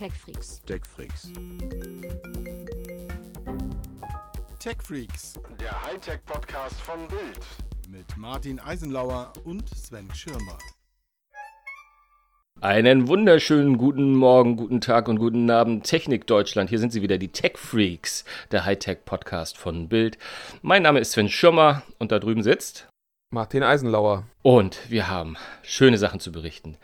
TechFreaks. TechFreaks. TechFreaks Der Hightech-Podcast von Bild. mit Martin Eisenlauer und Sven Schirmer. Einen wunderschönen guten Morgen, guten Tag und guten Abend, Technik Deutschland. Hier sind sie wieder, die Tech Freaks, der Hightech-Podcast von Bild. Mein Name ist Sven Schirmer und da drüben sitzt. Martin Eisenlauer. Und wir haben schöne Sachen zu berichten.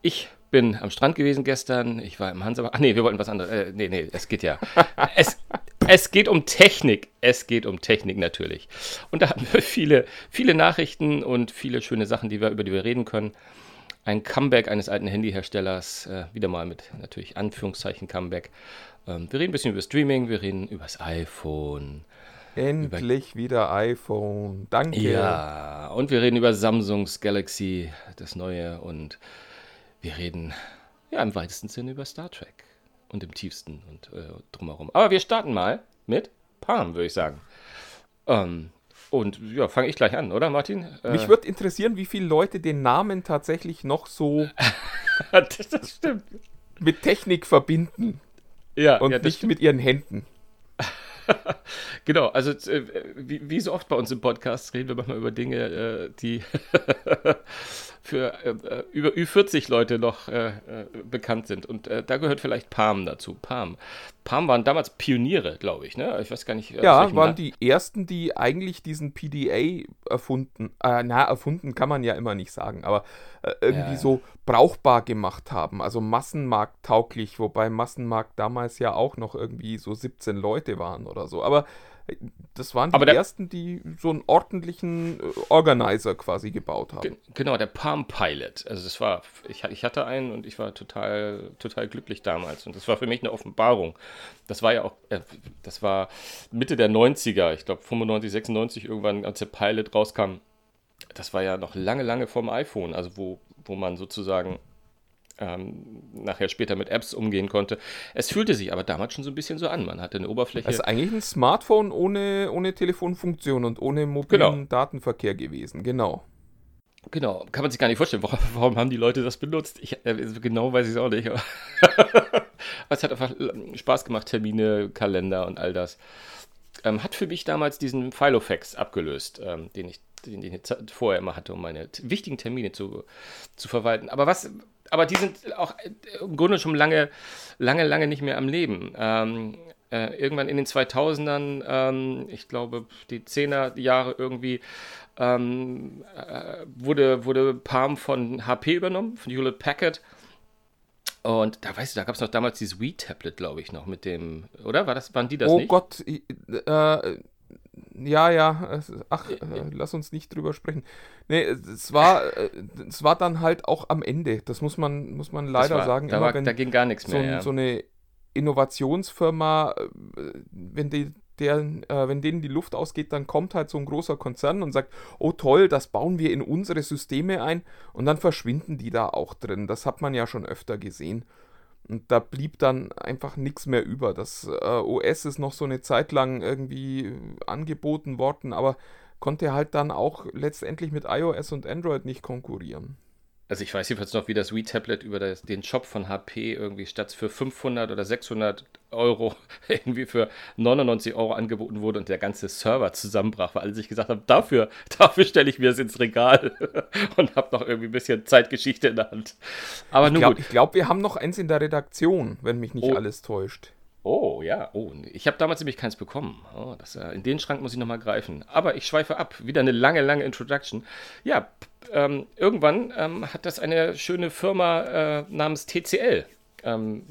Ich bin am Strand gewesen gestern. Ich war im Hansa. Ach nee, wir wollten was anderes. Äh, nee, nee, es geht ja. es, es geht um Technik. Es geht um Technik natürlich. Und da haben wir viele, viele Nachrichten und viele schöne Sachen, die wir, über die wir reden können. Ein Comeback eines alten Handyherstellers, äh, wieder mal mit natürlich Anführungszeichen Comeback. Ähm, wir reden ein bisschen über Streaming, wir reden über das iPhone. Endlich wieder iPhone. Danke. Ja, und wir reden über Samsungs Galaxy, das neue, und wir reden ja im weitesten Sinne über Star Trek und im tiefsten und äh, drumherum. Aber wir starten mal mit Palm, würde ich sagen. Ähm, und ja, fange ich gleich an, oder Martin? Äh, Mich würde interessieren, wie viele Leute den Namen tatsächlich noch so das, das mit Technik verbinden Ja, und ja, nicht stimmt. mit ihren Händen. Genau, also äh, wie, wie so oft bei uns im Podcast reden wir manchmal über Dinge, äh, die für äh, äh, über Ü40 Leute noch äh, äh, bekannt sind. Und äh, da gehört vielleicht Palm dazu. Palm. Palm waren damals Pioniere, glaube ich. Ne? Ich weiß gar nicht. Ja, waren die ersten, die eigentlich diesen PDA erfunden, äh, na, erfunden kann man ja immer nicht sagen, aber irgendwie Ja. so brauchbar gemacht haben, also massenmarkttauglich, wobei Massenmarkt damals ja auch noch irgendwie so 17 Leute waren oder so. Aber das waren die Aber der- ersten, die so einen ordentlichen äh, Organizer quasi gebaut haben. Ge- Genau, der Palm Pilot. Also das war, ich, ich hatte einen und ich war total, total glücklich damals. Und das war für mich eine Offenbarung. Das war ja auch, äh, das war Mitte der 90er, ich glaube 95, 96 irgendwann, als der Pilot rauskam. Das war ja noch lange, lange vorm iPhone, also wo, wo man sozusagen ähm, nachher später mit Apps umgehen konnte. Es fühlte sich aber damals schon so ein bisschen so an. Man hatte eine Oberfläche. Also eigentlich ein Smartphone ohne, ohne Telefonfunktion und ohne mobilen Genau. Datenverkehr gewesen, genau. Genau, kann man sich gar nicht vorstellen. Warum, warum haben die Leute das benutzt? Ich, äh, genau weiß ich es auch nicht. aber es hat einfach äh, Spaß gemacht, Termine, Kalender und all das. Ähm, hat für mich damals diesen Filofax abgelöst, ähm, den, ich, den ich jetzt vorher immer hatte, um meine wichtigen Termine zu, zu verwalten. Aber was, aber die sind auch äh, im Grunde schon lange, lange, lange nicht mehr am Leben. Ähm, äh, irgendwann in den 2000ern, ähm, ich glaube, die 10er Jahre irgendwie, ähm, äh, wurde, wurde Palm von HP übernommen, von Hewlett Packard. Und da weißt du, da gab es noch damals dieses Wii-Tablet, glaube ich, noch mit dem, oder? War das, waren die das oh nicht? Gott, i- äh, ja, ja, ach, äh, lass uns nicht drüber sprechen. Nee, es war, äh, es war dann halt auch am Ende, das muss man, muss man leider war, sagen, da, immer war, wenn da ging gar nichts so, mehr. ja. so eine Innovationsfirma, äh, wenn die, der, äh, wenn denen die Luft ausgeht, dann kommt halt so ein großer Konzern und sagt, oh toll, das bauen wir in unsere Systeme ein und dann verschwinden die da auch drin. Das hat man ja schon öfter gesehen. Und da blieb dann einfach nichts mehr über. Das äh, OS ist noch so eine Zeit lang irgendwie angeboten worden, aber konnte halt dann auch letztendlich mit iOS und Android nicht konkurrieren. Also ich weiß jedenfalls noch, wie das Wii-Tablet über das, den Shop von HP irgendwie statt für 500 oder 600 Euro irgendwie für 99 Euro angeboten wurde und der ganze Server zusammenbrach, weil alle sich gesagt haben, dafür, dafür stelle ich mir es ins Regal und habe noch irgendwie ein bisschen Zeitgeschichte in der Hand. Aber Ich nun glaube, gut. glaub, wir haben noch eins in der Redaktion, wenn mich nicht Oh. alles täuscht. Oh, ja. Oh, ich habe damals nämlich keins bekommen. Oh, das, äh, in den Schrank muss ich nochmal greifen. Aber ich schweife ab. Wieder eine lange, lange Introduction. Ja, ähm, irgendwann ähm, hat das eine schöne Firma äh, namens TCL. Ähm,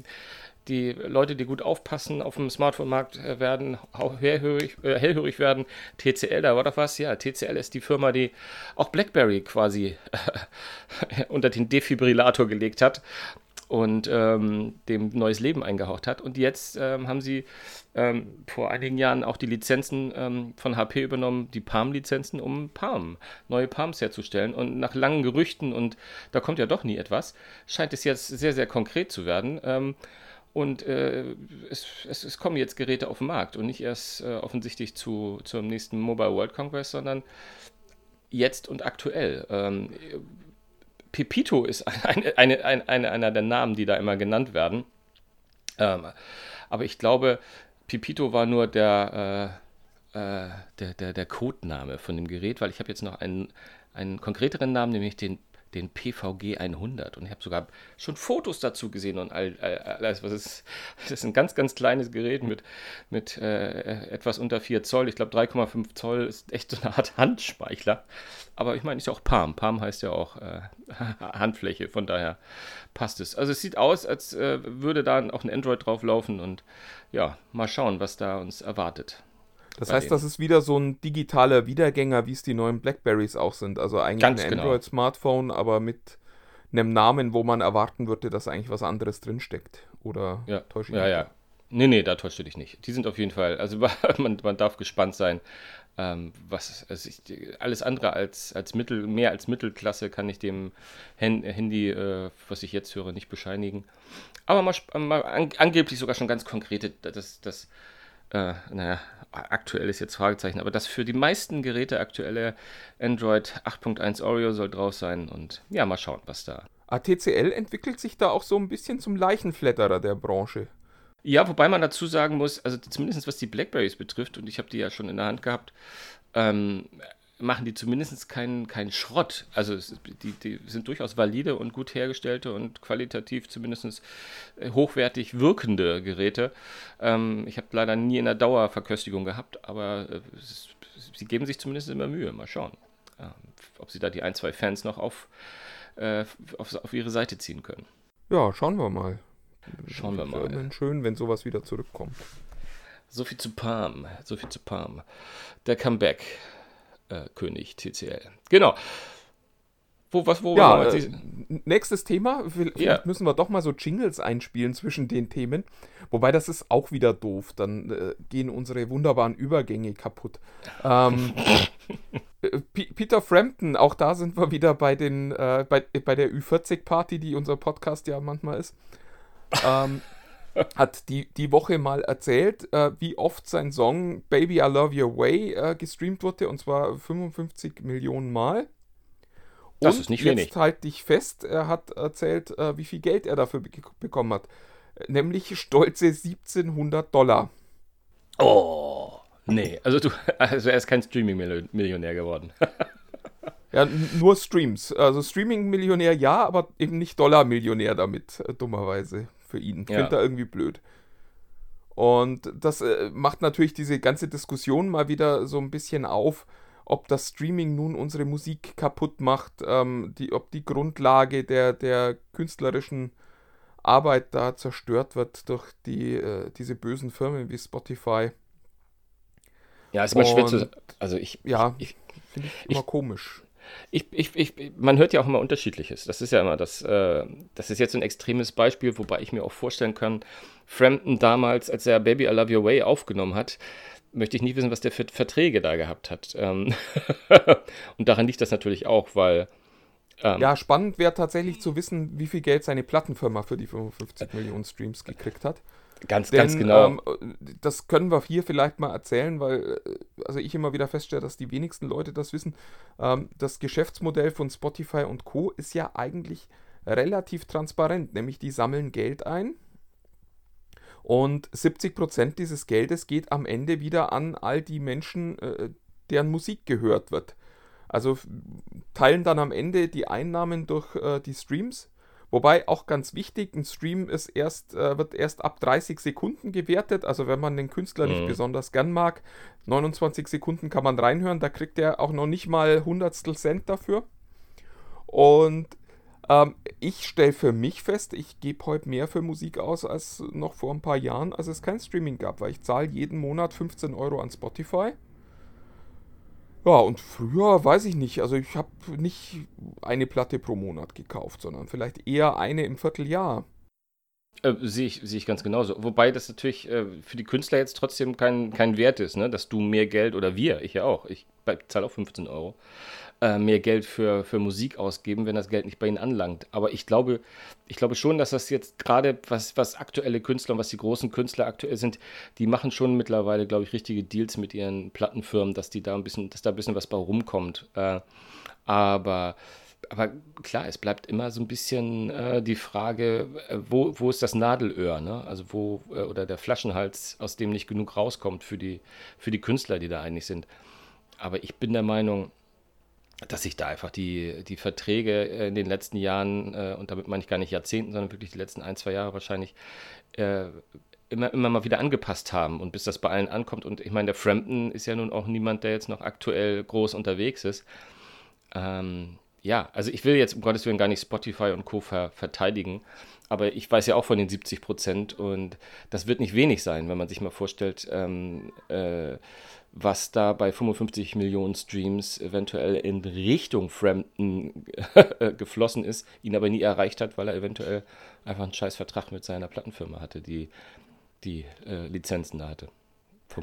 die Leute, die gut aufpassen auf dem Smartphone-Markt äh, werden, hellhörig, äh, hellhörig werden. TCL, da war doch was. Ja, TCL ist die Firma, die auch BlackBerry quasi unter den Defibrillator gelegt hat und ähm, dem neues Leben eingehaucht hat. Und jetzt ähm, haben sie ähm, vor einigen Jahren auch die Lizenzen ähm, von HP übernommen, die Palm-Lizenzen, um Palm, neue Palms herzustellen. Und nach langen Gerüchten, und da kommt ja doch nie etwas, scheint es jetzt sehr, sehr konkret zu werden. Ähm, und äh, es, es, es kommen jetzt Geräte auf den Markt und nicht erst äh, offensichtlich zu, zum nächsten Mobile World Congress, sondern jetzt und aktuell. Ähm, Pepito ist eine, eine, eine, eine, einer der Namen, die da immer genannt werden. Ähm, aber ich glaube, Pipito war nur der, äh, äh, der, der, der Codename von dem Gerät, weil ich habe jetzt noch einen, einen konkreteren Namen, nämlich den den PVG 100 und ich habe sogar schon Fotos dazu gesehen und all, all, alles, was ist, das ist ein ganz, ganz kleines Gerät mit, mit äh, etwas unter 4 Zoll, ich glaube 3,5 Zoll ist echt so eine Art Handspeichler, aber ich meine, ist ja auch Palm, Palm heißt ja auch äh, Handfläche, von daher passt es. Also es sieht aus, als äh, würde da auch ein Android drauf laufen und ja, mal schauen, was da uns erwartet. Das heißt, denen. das ist wieder so ein digitaler Wiedergänger, wie es die neuen Blackberries auch sind. Also eigentlich Ganz ein genau. Android-Smartphone, aber mit einem Namen, wo man erwarten würde, dass eigentlich was anderes drinsteckt. Oder ja. täusche ich Ja, mich? ja. Nee, nee, da täuscht du dich nicht. Die sind auf jeden Fall, also man, man darf gespannt sein. Ähm, was, also ich, alles andere als, als Mittel, mehr als Mittelklasse kann ich dem Handy, äh, was ich jetzt höre, nicht bescheinigen. Aber mal, mal an, angeblich sogar schon ganz konkrete, das, das äh, naja, aktuell ist jetzt Fragezeichen, aber das für die meisten Geräte aktuelle Android 8.1 Oreo soll drauf sein und ja, mal schauen, was da. ATCL entwickelt sich da auch so ein bisschen zum Leichenflatterer der Branche. Ja, wobei man dazu sagen muss, also zumindest was die Blackberries betrifft, und ich habe die ja schon in der Hand gehabt, ähm, machen die zumindest keinen kein Schrott. Also es, die, die sind durchaus valide und gut hergestellte und qualitativ zumindest äh, hochwertig wirkende Geräte. Ähm, ich habe leider nie in der Dauerverköstigung gehabt, aber äh, sie geben sich zumindest immer Mühe. Mal schauen, äh, ob sie da die ein, zwei Fans noch auf, äh, auf, auf ihre Seite ziehen können. Ja, schauen wir mal. Schauen wir mal. Schön, wenn sowas wieder zurückkommt. So viel zu Palm, so viel zu Palm. Der Comeback äh, König TCL. Genau. Wo, was, wo ja, äh, nächstes Thema. Vielleicht ja. müssen wir doch mal so Jingles einspielen zwischen den Themen. Wobei das ist auch wieder doof. Dann äh, gehen unsere wunderbaren Übergänge kaputt. Ähm, äh, Peter Frampton, auch da sind wir wieder bei, den, äh, bei, bei der Ü40-Party, die unser Podcast ja manchmal ist. Ähm, hat die, die Woche mal erzählt, äh, wie oft sein Song Baby I Love Your Way äh, gestreamt wurde, und zwar 55 Millionen Mal. Und das ist nicht wenig. Jetzt halt dich fest, er hat erzählt, äh, wie viel Geld er dafür be bekommen hat. Nämlich stolze 1700 Dollar. Oh, nee. Also, du, also er ist kein Streaming-Millionär geworden. ja, nur Streams. Also Streaming-Millionär ja, aber eben nicht Dollar-Millionär damit, äh, dummerweise für ihn. Ja. Findet er irgendwie blöd. Und das äh, macht natürlich diese ganze Diskussion mal wieder so ein bisschen auf, ob das Streaming nun unsere Musik kaputt macht, ähm, die, ob die Grundlage der, der künstlerischen Arbeit da zerstört wird durch die, äh, diese bösen Firmen wie Spotify. Ja, ist immer schwer zu. Also ich. Ja, finde ich immer ich, komisch. Ich, ich, ich, man hört ja auch immer Unterschiedliches. Das ist ja immer das. Äh, das ist jetzt ein extremes Beispiel, wobei ich mir auch vorstellen kann, Frampton damals, als er Baby I Love Your Way aufgenommen hat, möchte ich nicht wissen, was der für Verträge da gehabt hat. Ähm und daran liegt das natürlich auch, weil. Ähm, ja, spannend wäre tatsächlich zu wissen, wie viel Geld seine Plattenfirma für die 55 Millionen Streams gekriegt hat. Ganz, Denn, ganz genau. Ähm, das können wir hier vielleicht mal erzählen, weil äh, also ich immer wieder feststelle, dass die wenigsten Leute das wissen. Ähm, das Geschäftsmodell von Spotify und Co. ist ja eigentlich relativ transparent, nämlich die sammeln Geld ein und 70% dieses Geldes geht am Ende wieder an all die Menschen, äh, deren Musik gehört wird. Also teilen dann am Ende die Einnahmen durch äh, die Streams Wobei auch ganz wichtig, ein Stream ist erst, äh, wird erst ab 30 Sekunden gewertet. Also wenn man den Künstler mhm. nicht besonders gern mag, 29 Sekunden kann man reinhören, da kriegt er auch noch nicht mal Hundertstel Cent dafür. Und ähm, ich stelle für mich fest, ich gebe heute mehr für Musik aus als noch vor ein paar Jahren, als es kein Streaming gab, weil ich zahle jeden Monat 15 Euro an Spotify. Ja, und früher weiß ich nicht. Also ich habe nicht eine Platte pro Monat gekauft, sondern vielleicht eher eine im Vierteljahr. Äh, sehe ich, seh ich ganz genauso. Wobei das natürlich äh, für die Künstler jetzt trotzdem kein, kein Wert ist, ne? dass du mehr Geld oder wir, ich ja auch, ich zahle auch 15 Euro, äh, mehr Geld für, für Musik ausgeben, wenn das Geld nicht bei ihnen anlangt. Aber ich glaube, ich glaube schon, dass das jetzt gerade, was, was aktuelle Künstler und was die großen Künstler aktuell sind, die machen schon mittlerweile, glaube ich, richtige Deals mit ihren Plattenfirmen, dass die da ein bisschen, dass da ein bisschen was bei rumkommt. Äh, aber aber klar, es bleibt immer so ein bisschen äh, die Frage, äh, wo, wo ist das Nadelöhr, ne? Also wo, äh, oder der Flaschenhals, aus dem nicht genug rauskommt für die, für die Künstler, die da eigentlich sind. Aber ich bin der Meinung, dass sich da einfach die, die Verträge in den letzten Jahren, äh, und damit meine ich gar nicht Jahrzehnten, sondern wirklich die letzten ein, zwei Jahre wahrscheinlich, äh, immer, immer mal wieder angepasst haben und bis das bei allen ankommt. Und ich meine, der Frampton ist ja nun auch niemand, der jetzt noch aktuell groß unterwegs ist. Ähm, ja, also ich will jetzt um Gottes Willen gar nicht Spotify und Co. Ver verteidigen, aber ich weiß ja auch von den 70 Prozent und das wird nicht wenig sein, wenn man sich mal vorstellt, ähm, äh, was da bei 55 Millionen Streams eventuell in Richtung Frampton geflossen ist, ihn aber nie erreicht hat, weil er eventuell einfach einen scheiß Vertrag mit seiner Plattenfirma hatte, die die äh, Lizenzen da hatte.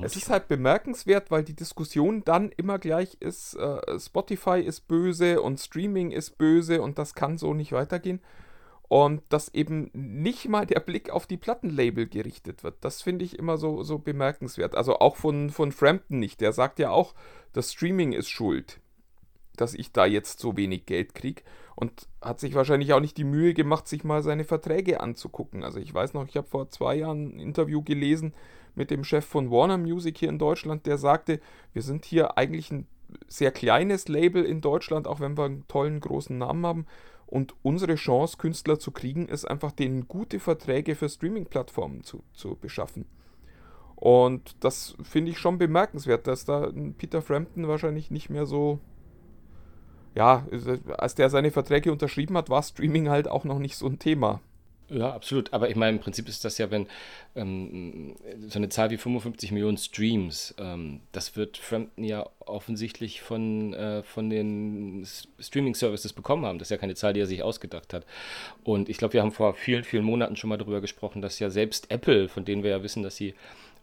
Es ist halt bemerkenswert, weil die Diskussion dann immer gleich ist, äh, Spotify ist böse und Streaming ist böse und das kann so nicht weitergehen. Und dass eben nicht mal der Blick auf die Plattenlabel gerichtet wird. Das finde ich immer so, so bemerkenswert. Also auch von, von Frampton nicht. Der sagt ja auch, das Streaming ist schuld, dass ich da jetzt so wenig Geld kriege. Und hat sich wahrscheinlich auch nicht die Mühe gemacht, sich mal seine Verträge anzugucken. Also ich weiß noch, ich habe vor zwei Jahren ein Interview gelesen mit dem Chef von Warner Music hier in Deutschland, der sagte, wir sind hier eigentlich ein sehr kleines Label in Deutschland, auch wenn wir einen tollen großen Namen haben. Und unsere Chance, Künstler zu kriegen, ist einfach, denen gute Verträge für Streaming-Plattformen zu, zu beschaffen. Und das finde ich schon bemerkenswert, dass da Peter Frampton wahrscheinlich nicht mehr so. Ja, als der seine Verträge unterschrieben hat, war Streaming halt auch noch nicht so ein Thema. Ja, absolut. Aber ich meine, im Prinzip ist das ja, wenn ähm, so eine Zahl wie 55 Millionen Streams, ähm, das wird Frampton ja offensichtlich von, äh, von den Streaming-Services bekommen haben. Das ist ja keine Zahl, die er sich ausgedacht hat. Und ich glaube, wir haben vor vielen, vielen Monaten schon mal darüber gesprochen, dass ja selbst Apple, von denen wir ja wissen, dass sie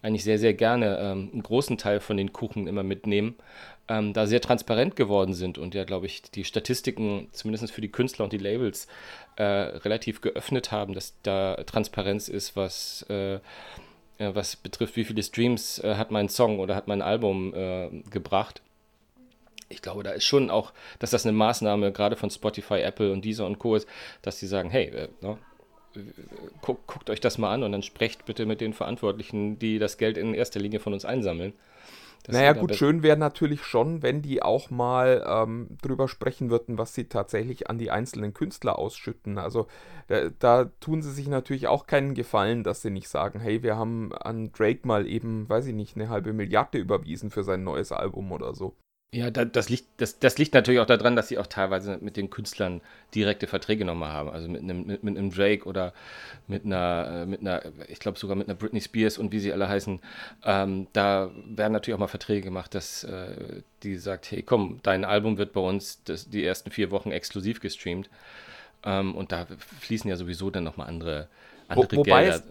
eigentlich sehr, sehr gerne ähm, einen großen Teil von den Kuchen immer mitnehmen, ähm, da sehr transparent geworden sind und ja, glaube ich, die Statistiken, zumindest für die Künstler und die Labels, äh, relativ geöffnet haben, dass da Transparenz ist, was, äh, was betrifft, wie viele Streams äh, hat mein Song oder hat mein Album äh, gebracht. Ich glaube, da ist schon auch, dass das eine Maßnahme gerade von Spotify, Apple und Deezer und Co. ist, dass sie sagen, hey, äh, no, ne, guckt, guckt euch das mal an und dann sprecht bitte mit den Verantwortlichen, die das Geld in erster Linie von uns einsammeln. Naja, gut, schön wäre natürlich schon, wenn die auch mal ähm, drüber sprechen würden, was sie tatsächlich an die einzelnen Künstler ausschütten. Also da, da, tun sie sich natürlich auch keinen Gefallen, dass sie nicht sagen, hey, wir haben an Drake mal eben, weiß ich nicht, eine halbe Milliarde überwiesen für sein neues Album oder so. Ja, das, liegt, das, das liegt natürlich auch daran, dass sie auch teilweise mit den Künstlern direkte Verträge nochmal haben. Also mit einem, mit, mit einem Drake oder mit einer, äh, mit einer ich glaube sogar mit einer Britney Spears und wie sie alle heißen. Ähm, da werden natürlich auch mal Verträge gemacht, dass äh, die sagt, hey komm, dein Album wird bei uns das, die ersten vier Wochen exklusiv gestreamt. Ähm, und da fließen ja sowieso dann nochmal andere, andere Wo, wobei Gelder. Es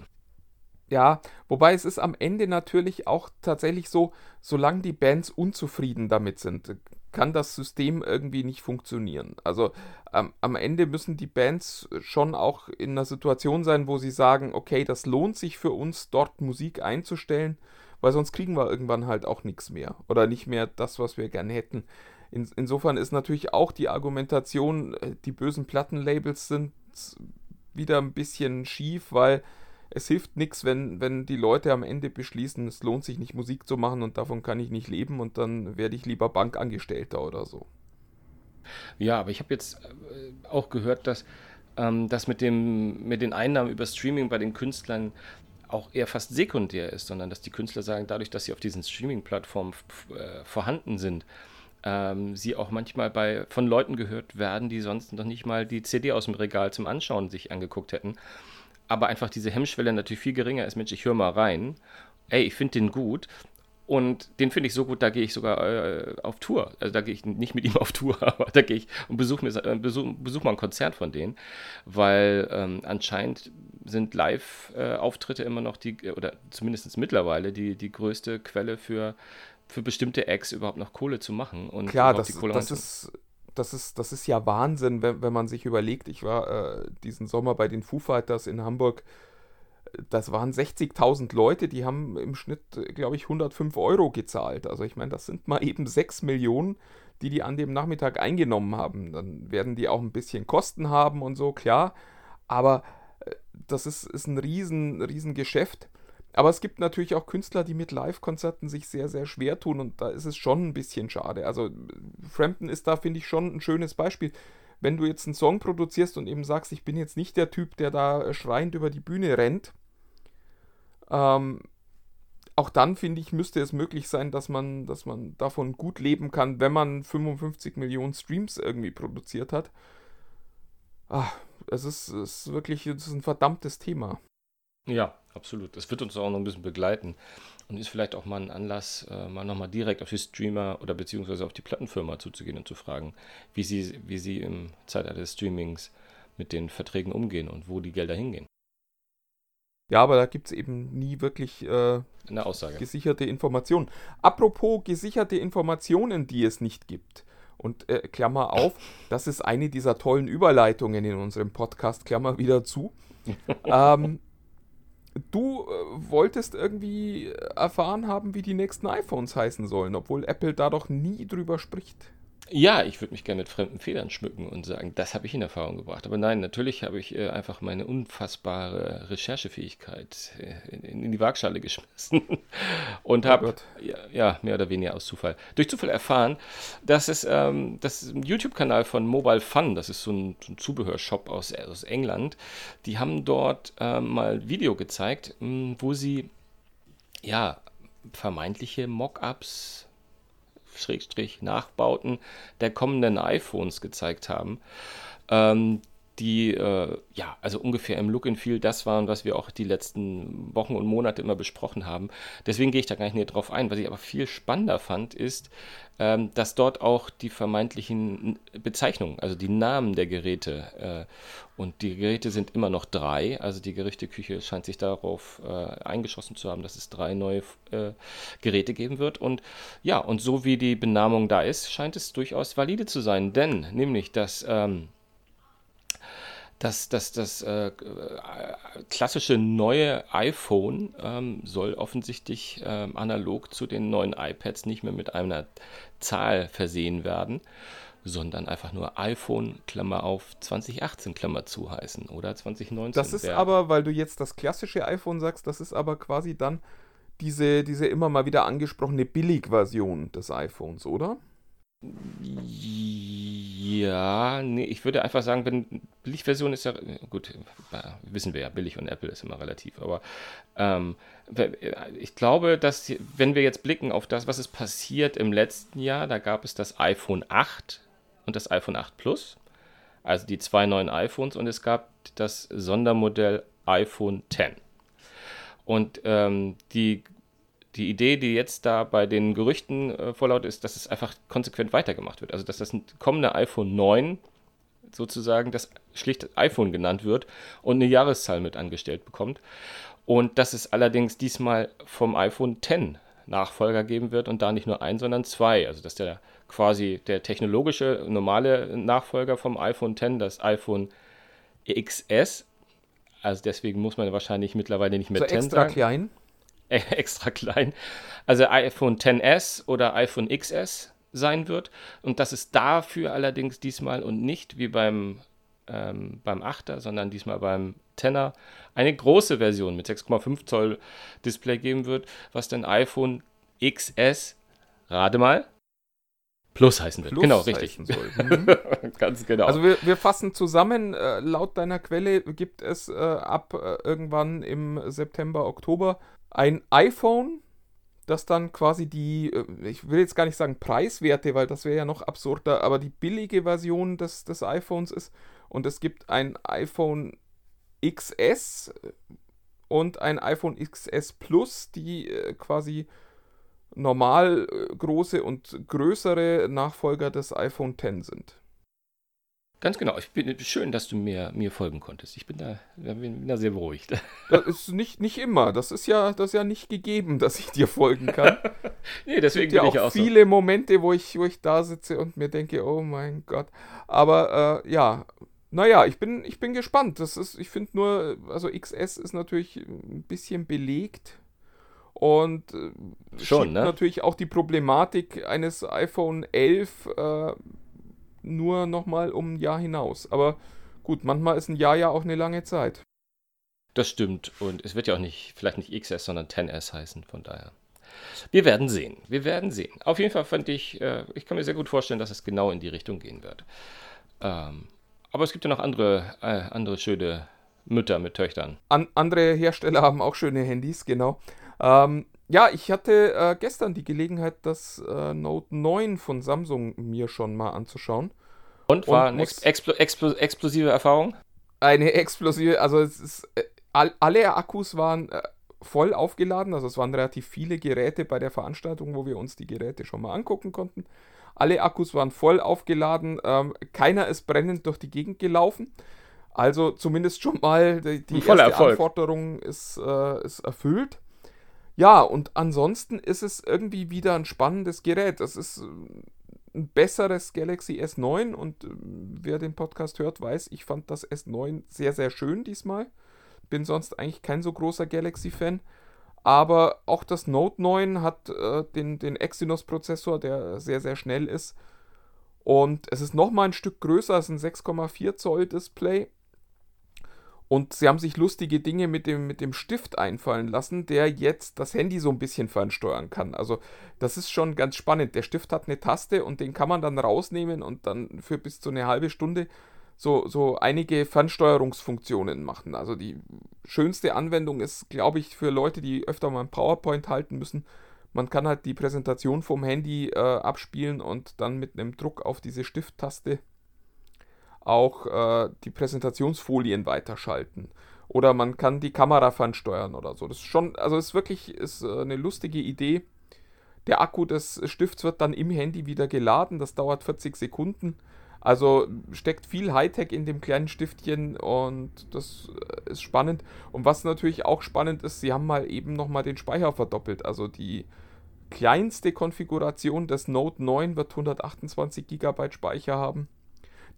ja, wobei es ist am Ende natürlich auch tatsächlich so, solange die Bands unzufrieden damit sind, kann das System irgendwie nicht funktionieren. Also ähm, am Ende müssen die Bands schon auch in einer Situation sein, wo sie sagen, okay, das lohnt sich für uns, dort Musik einzustellen, weil sonst kriegen wir irgendwann halt auch nichts mehr oder nicht mehr das, was wir gerne hätten. In, insofern ist natürlich auch die Argumentation, äh, die bösen Plattenlabels sind wieder ein bisschen schief, weil es hilft nichts, wenn, wenn die Leute am Ende beschließen, es lohnt sich nicht Musik zu machen und davon kann ich nicht leben und dann werde ich lieber Bankangestellter oder so. Ja, aber ich habe jetzt äh, auch gehört, dass ähm, das mit, mit den Einnahmen über Streaming bei den Künstlern auch eher fast sekundär ist, sondern dass die Künstler sagen, dadurch, dass sie auf diesen Streaming-Plattformen äh, vorhanden sind, ähm, sie auch manchmal bei, von Leuten gehört werden, die sonst noch nicht mal die CD aus dem Regal zum Anschauen sich angeguckt hätten aber einfach diese Hemmschwelle natürlich viel geringer ist. Mensch, ich höre mal rein. Ey, ich finde den gut. Und den finde ich so gut, da gehe ich sogar äh, auf Tour. Also da gehe ich nicht mit ihm auf Tour, aber da gehe ich und besuche äh, besuch, besuch mal ein Konzert von denen, weil ähm, anscheinend sind Live-Auftritte immer noch die, oder zumindest mittlerweile, die, die größte Quelle für, für bestimmte Acts überhaupt noch Kohle zu machen. Und Klar, das, das ist das ist, das ist ja Wahnsinn, wenn, wenn man sich überlegt, ich war äh, diesen Sommer bei den Foo Fighters in Hamburg, das waren 60.000 Leute, die haben im Schnitt, glaube ich, 105 Euro gezahlt. Also ich meine, das sind mal eben 6 Millionen, die die an dem Nachmittag eingenommen haben. Dann werden die auch ein bisschen Kosten haben und so, klar. Aber äh, das ist, ist ein riesen, riesen. Aber es gibt natürlich auch Künstler, die mit Live-Konzerten sich sehr, sehr schwer tun und da ist es schon ein bisschen schade. Also Frampton ist da, finde ich, schon ein schönes Beispiel. Wenn du jetzt einen Song produzierst und eben sagst, ich bin jetzt nicht der Typ, der da schreiend über die Bühne rennt, ähm, auch dann finde ich, müsste es möglich sein, dass man, dass man davon gut leben kann, wenn man 55 Millionen Streams irgendwie produziert hat. Ach, es ist, es ist wirklich es ist ein verdammtes Thema. Ja, absolut. Das wird uns auch noch ein bisschen begleiten und ist vielleicht auch mal ein Anlass, äh, mal nochmal direkt auf die Streamer oder beziehungsweise auf die Plattenfirma zuzugehen und zu fragen, wie sie, wie sie im Zeitalter des Streamings mit den Verträgen umgehen und wo die Gelder hingehen. Ja, aber da gibt es eben nie wirklich äh, Eine Aussage. gesicherte Informationen. Apropos gesicherte Informationen, die es nicht gibt. Und äh, Klammer auf, das ist eine dieser tollen Überleitungen in unserem Podcast, Klammer wieder zu. ähm, du äh, wolltest irgendwie erfahren haben, wie die nächsten iPhones heißen sollen, obwohl Apple da doch nie drüber spricht. Ja, ich würde mich gerne mit fremden Federn schmücken und sagen, das habe ich in Erfahrung gebracht. Aber nein, natürlich habe ich äh, einfach meine unfassbare Recherchefähigkeit äh, in, in die Waagschale geschmissen und Oh habe, ja, ja, mehr oder weniger aus Zufall, durch Zufall erfahren, dass es ähm, das YouTube-Kanal von Mobile Fun, das ist so ein, so ein Zubehörshop aus, aus England, die haben dort ähm, mal Video gezeigt, mh, wo sie ja vermeintliche Mockups Schrägstrich Nachbauten der kommenden iPhones gezeigt haben, ähm, die äh, ja also ungefähr im Look and Feel das waren, was wir auch die letzten Wochen und Monate immer besprochen haben. Deswegen gehe ich da gar nicht näher drauf ein. Was ich aber viel spannender fand, ist, ähm, dass dort auch die vermeintlichen Bezeichnungen, also die Namen der Geräte äh, und die Geräte sind immer noch drei. Also die Gerichteküche scheint sich darauf äh, eingeschossen zu haben, dass es drei neue äh, Geräte geben wird. Und ja, und so wie die Benamung da ist, scheint es durchaus valide zu sein. Denn nämlich das, ähm, das, das, das äh, klassische neue iPhone ähm, soll offensichtlich ähm, analog zu den neuen iPads nicht mehr mit einer Zahl versehen werden, sondern einfach nur iPhone, Klammer auf, 2018, Klammer zu heißen oder 2019. Das ist Wer- aber, weil du jetzt das klassische iPhone sagst, das ist aber quasi dann diese, diese immer mal wieder angesprochene Billigversion des iPhones, oder? Ja, nee, ich würde einfach sagen, wenn Billigversion ist ja, gut, äh, wissen wir ja, billig und Apple ist immer relativ, aber ähm, we- ich glaube, dass, wenn wir jetzt blicken auf das, was ist passiert im letzten Jahr, da gab es das iPhone 8 und das iPhone 8 Plus, also die zwei neuen iPhones und es gab das Sondermodell iPhone 10. Und ähm, die, die Idee, die jetzt da bei den Gerüchten äh, vorlaut ist, dass es einfach konsequent weitergemacht wird. Also dass das kommende iPhone 9 sozusagen das schlicht iPhone genannt wird und eine Jahreszahl mit angestellt bekommt. Und dass es allerdings diesmal vom iPhone 10 Nachfolger geben wird und da nicht nur ein, sondern zwei. Also dass der quasi der technologische normale Nachfolger vom iPhone 10, das iPhone XS, also deswegen muss man wahrscheinlich mittlerweile nicht mehr So 10 extra sagen klein. Äh, extra klein. Also iPhone XS oder iPhone XS sein wird. Und dass es dafür allerdings diesmal und nicht wie beim, ähm, beim 8er, sondern diesmal beim 10er eine große Version mit 6,5 Zoll Display geben wird, was dann iPhone XS, rate mal, Plus heißen wird. Plus genau, richtig. Mhm. Ganz genau. Also wir, wir fassen zusammen, äh, laut deiner Quelle gibt es äh, ab äh, irgendwann im September, Oktober ein iPhone, das dann quasi die, äh, ich will jetzt gar nicht sagen Preiswerte, weil das wäre ja noch absurder, aber die billige Version des, des iPhones ist. Und es gibt ein iPhone XS und ein iPhone XS Plus, die äh, quasi normal äh, große und größere Nachfolger des iPhone X sind. Ganz genau. Ich bin schön, dass du mir, mir folgen konntest. Ich bin da, bin da sehr beruhigt. Das ist nicht, nicht immer. Das ist ja, das ist ja nicht gegeben, dass ich dir folgen kann. nee, Es deswegen gibt ja bin auch ich ja auch so. viele Momente, wo ich, wo ich da sitze und mir denke, oh mein Gott. Aber äh, ja, naja, ich bin, ich bin gespannt. Das ist, ich finde nur, also XS ist natürlich ein bisschen belegt. und äh, Schon, ne? natürlich auch die Problematik eines iPhone 11 äh, nur nochmal um ein Jahr hinaus. Aber gut, manchmal ist ein Jahr ja auch eine lange Zeit. Das stimmt. Und es wird ja auch nicht, vielleicht nicht XS, sondern 10S heißen. Von daher. Wir werden sehen. Wir werden sehen. Auf jeden Fall fand ich, äh, ich kann mir sehr gut vorstellen, dass es genau in die Richtung gehen wird. Ähm, aber es gibt ja noch andere, äh, andere schöne Mütter mit Töchtern. An, andere Hersteller haben auch schöne Handys, genau. Ähm, ja, ich hatte äh, gestern die Gelegenheit, das äh, Note 9 von Samsung mir schon mal anzuschauen. Und war Und eine muss- ex explo explo explosive Erfahrung? Eine explosive, also es ist, äh, all, alle Akkus waren äh, voll aufgeladen, also es waren relativ viele Geräte bei der Veranstaltung, wo wir uns die Geräte schon mal angucken konnten. Alle Akkus waren voll aufgeladen, ähm, keiner ist brennend durch die Gegend gelaufen. Also zumindest schon mal die, die erste Erfolg. Anforderung ist, äh, ist erfüllt. Ja, und ansonsten ist es irgendwie wieder ein spannendes Gerät. Es ist äh, ein besseres Galaxy S9 und äh, wer den Podcast hört, weiß, ich fand das S9 sehr, sehr schön diesmal. Bin sonst eigentlich kein so großer Galaxy-Fan. Aber auch das Note 9 hat äh, den, den Exynos-Prozessor, der sehr, sehr schnell ist. Und es ist nochmal ein Stück größer, es ist ein 6,4 Zoll Display. Und sie haben sich lustige Dinge mit dem, mit dem Stift einfallen lassen, der jetzt das Handy so ein bisschen fernsteuern kann. Also das ist schon ganz spannend. Der Stift hat eine Taste und den kann man dann rausnehmen und dann für bis zu eine halbe Stunde so, so einige Fernsteuerungsfunktionen machen. Also die schönste Anwendung ist, glaube ich, für Leute, die öfter mal ein PowerPoint halten müssen. Man kann halt die Präsentation vom Handy äh, abspielen und dann mit einem Druck auf diese Stifttaste auch äh, die Präsentationsfolien weiterschalten. Oder man kann die Kamera fernsteuern oder so. Das ist schon, also ist wirklich ist, äh, eine lustige Idee. Der Akku des Stifts wird dann im Handy wieder geladen. Das dauert 40 Sekunden. Also steckt viel Hightech in dem kleinen Stiftchen und das äh, ist spannend. Und was natürlich auch spannend ist, sie haben mal eben nochmal den Speicher verdoppelt. Also die kleinste Konfiguration des Note 9 wird 128 GB Speicher haben.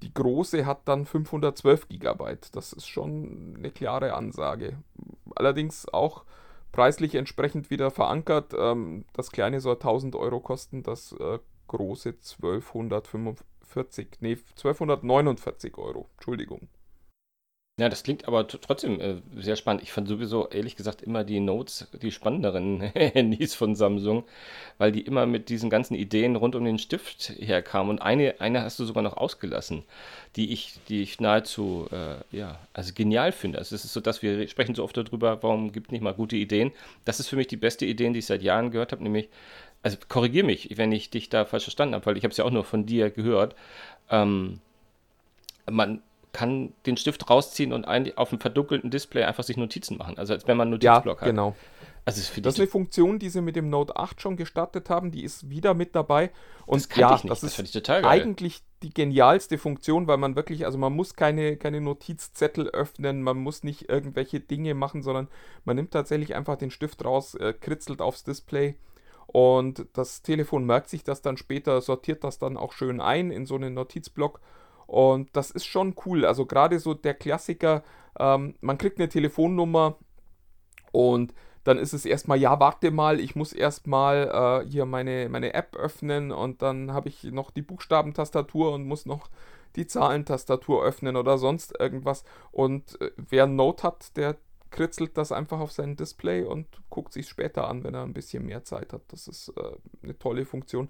Die große hat dann 512 GB. Das ist schon eine klare Ansage. Allerdings auch preislich entsprechend wieder verankert. Ähm, das kleine soll 1000 Euro kosten, das äh, große 1245, nee, 1249 Euro. Entschuldigung. Ja, das klingt aber trotzdem äh, sehr spannend. Ich fand sowieso, ehrlich gesagt, immer die Notes die spannenderen Handys von Samsung, weil die immer mit diesen ganzen Ideen rund um den Stift herkamen. Und eine, eine hast du sogar noch ausgelassen, die ich, die ich nahezu, äh, ja, also genial finde. Also es ist so, dass wir sprechen so oft darüber, warum gibt nicht mal gute Ideen. Das ist für mich die beste Idee, die ich seit Jahren gehört habe, nämlich, also korrigier mich, wenn ich dich da falsch verstanden habe, weil ich habe es ja auch nur von dir gehört. Ähm, man kann den Stift rausziehen und ein, auf dem verdunkelten Display einfach sich Notizen machen. Also als wenn man einen Ja, Notizblock hat. genau. Also das finde Das ist eine Funktion, die sie mit dem Note 8 schon gestartet haben. Die ist wieder mit dabei. Und Das ja, ich nicht. das Das ist geil. eigentlich die genialste Funktion, weil man wirklich, also man muss keine, keine Notizzettel öffnen, man muss nicht irgendwelche Dinge machen, sondern man nimmt tatsächlich einfach den Stift raus, äh, kritzelt aufs Display und das Telefon merkt sich das dann später, sortiert das dann auch schön ein in so einen Notizblock. Und das ist schon cool. Also gerade so der Klassiker, ähm, man kriegt eine Telefonnummer und dann ist es erstmal, ja, warte mal, ich muss erstmal äh, hier meine, meine App öffnen und dann habe ich noch die Buchstabentastatur und muss noch die Zahlentastatur öffnen oder sonst irgendwas. Und äh, wer ein Note hat, der kritzelt das einfach auf sein Display und guckt sich später an, wenn er ein bisschen mehr Zeit hat. Das ist äh, eine tolle Funktion.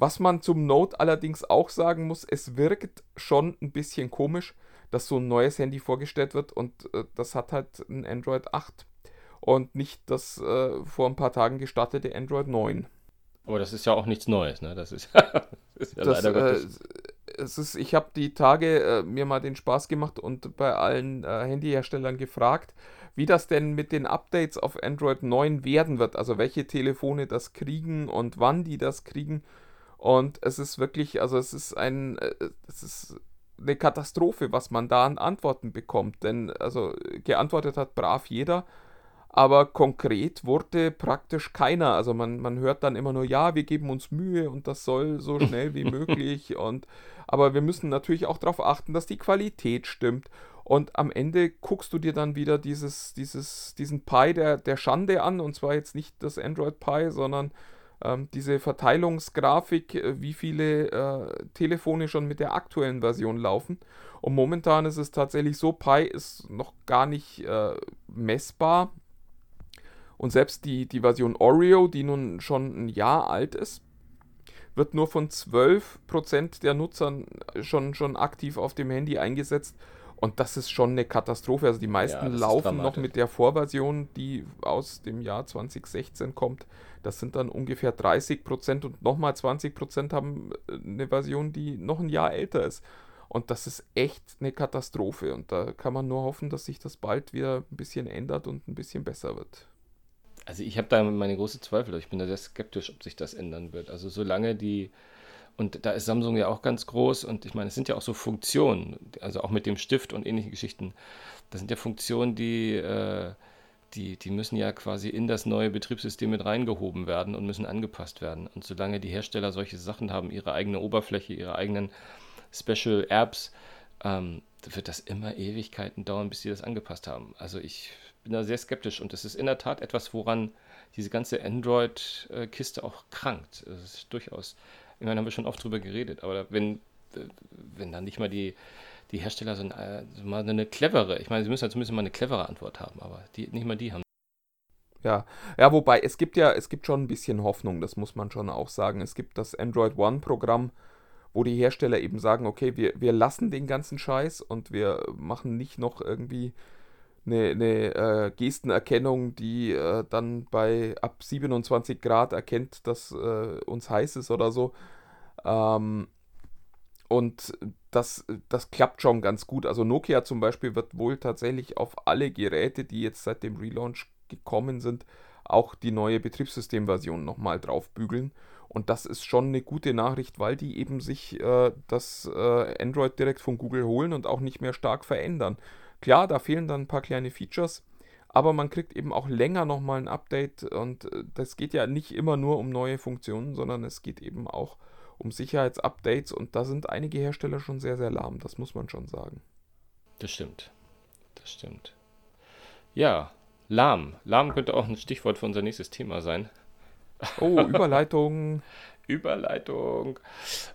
Was man zum Note allerdings auch sagen muss, es wirkt schon ein bisschen komisch, dass so ein neues Handy vorgestellt wird und äh, das hat halt ein Android 8 und nicht das äh, vor ein paar Tagen gestartete Android 9. Aber das ist ja auch nichts Neues, ne? Das ist, das ist ja Das, leider äh, Gottes. es ist, ich habe die Tage äh, mir mal den Spaß gemacht und bei allen äh, Handyherstellern gefragt, wie das denn mit den Updates auf Android 9 werden wird. Also welche Telefone das kriegen und wann die das kriegen. Und es ist wirklich, also es ist ein, äh, es ist eine Katastrophe, was man da an Antworten bekommt. Denn also geantwortet hat brav jeder. Aber konkret wurde praktisch keiner. Also man, man hört dann immer nur, ja, wir geben uns Mühe und das soll so schnell wie möglich. Und, aber wir müssen natürlich auch darauf achten, dass die Qualität stimmt. Und am Ende guckst du dir dann wieder dieses, dieses, diesen Pi der, der Schande an, und zwar jetzt nicht das Android Pi, sondern ähm, diese Verteilungsgrafik, äh, wie viele äh, Telefone schon mit der aktuellen Version laufen. Und momentan ist es tatsächlich so, Pi ist noch gar nicht äh, messbar. Und selbst die, die Version Oreo, die nun schon ein Jahr alt ist, wird nur von 12% der Nutzern schon, schon aktiv auf dem Handy eingesetzt. Und das ist schon eine Katastrophe. Also die meisten ja, laufen noch mit der Vorversion, die aus dem Jahr 2016 kommt. Das sind dann ungefähr 30% und nochmal 20% haben äh, eine Version, die noch ein Jahr älter ist. Und das ist echt eine Katastrophe. Und da kann man nur hoffen, dass sich das bald wieder ein bisschen ändert und ein bisschen besser wird. Also ich habe da meine große Zweifel. Ich bin da sehr skeptisch, ob sich das ändern wird. Also solange die, und da ist Samsung ja auch ganz groß und ich meine, es sind ja auch so Funktionen, also auch mit dem Stift und ähnlichen Geschichten. Das sind ja Funktionen, die, äh, die, die müssen ja quasi in das neue Betriebssystem mit reingehoben werden und müssen angepasst werden. Und solange die Hersteller solche Sachen haben, ihre eigene Oberfläche, ihre eigenen Special Apps, ähm, wird das immer Ewigkeiten dauern, bis sie das angepasst haben. Also ich bin da sehr skeptisch und das ist in der Tat etwas, woran diese ganze Android-Kiste auch krankt. Das ist durchaus, ich meine, haben wir schon oft drüber geredet, aber wenn, wenn dann nicht mal die, die Hersteller so, eine, so mal eine clevere, ich meine, sie müssen ja zumindest mal eine clevere Antwort haben, aber die, nicht mal die haben. Ja, ja, wobei es gibt ja, es gibt schon ein bisschen Hoffnung, das muss man schon auch sagen. Es gibt das Android One-Programm, wo die Hersteller eben sagen, okay, wir, wir lassen den ganzen Scheiß und wir machen nicht noch irgendwie eine, eine äh, Gestenerkennung, die äh, dann bei ab 27 Grad erkennt, dass äh, uns heiß ist oder so. Ähm, und das, das klappt schon ganz gut. Also Nokia zum Beispiel wird wohl tatsächlich auf alle Geräte, die jetzt seit dem Relaunch gekommen sind, auch die neue Betriebssystemversion nochmal draufbügeln. Und das ist schon eine gute Nachricht, weil die eben sich äh, das äh, Android direkt von Google holen und auch nicht mehr stark verändern. Klar, da fehlen dann ein paar kleine Features, aber man kriegt eben auch länger nochmal ein Update und äh, das geht ja nicht immer nur um neue Funktionen, sondern es geht eben auch um Sicherheitsupdates und da sind einige Hersteller schon sehr, sehr lahm, das muss man schon sagen. Das stimmt. Das stimmt. Ja, lahm. Lahm könnte auch ein Stichwort für unser nächstes Thema sein. Oh, Überleitung. Überleitung.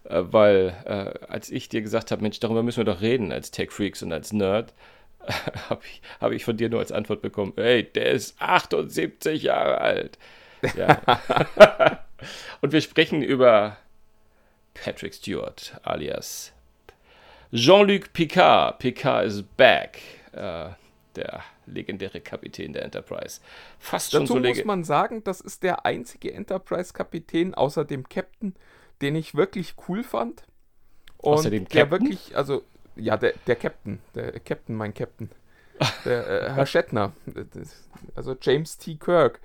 Äh, weil, äh, als ich dir gesagt habe, Mensch, darüber müssen wir doch reden als Tech-Freaks und als Nerd, habe ich, hab ich von dir nur als Antwort bekommen, hey, der ist 78 Jahre alt. Ja. Und wir sprechen über Patrick Stewart alias Jean-Luc Picard. Picard is back. Äh, der legendäre Kapitän der Enterprise. Fast schon Dazu so muss man sagen, das ist der einzige Enterprise-Kapitän außer dem Captain, den ich wirklich cool fand. Und außer dem Captain? der wirklich, also ja, der, der Captain, der Captain, mein Captain. Der, äh, Herr Shatner. Also James T. Kirk.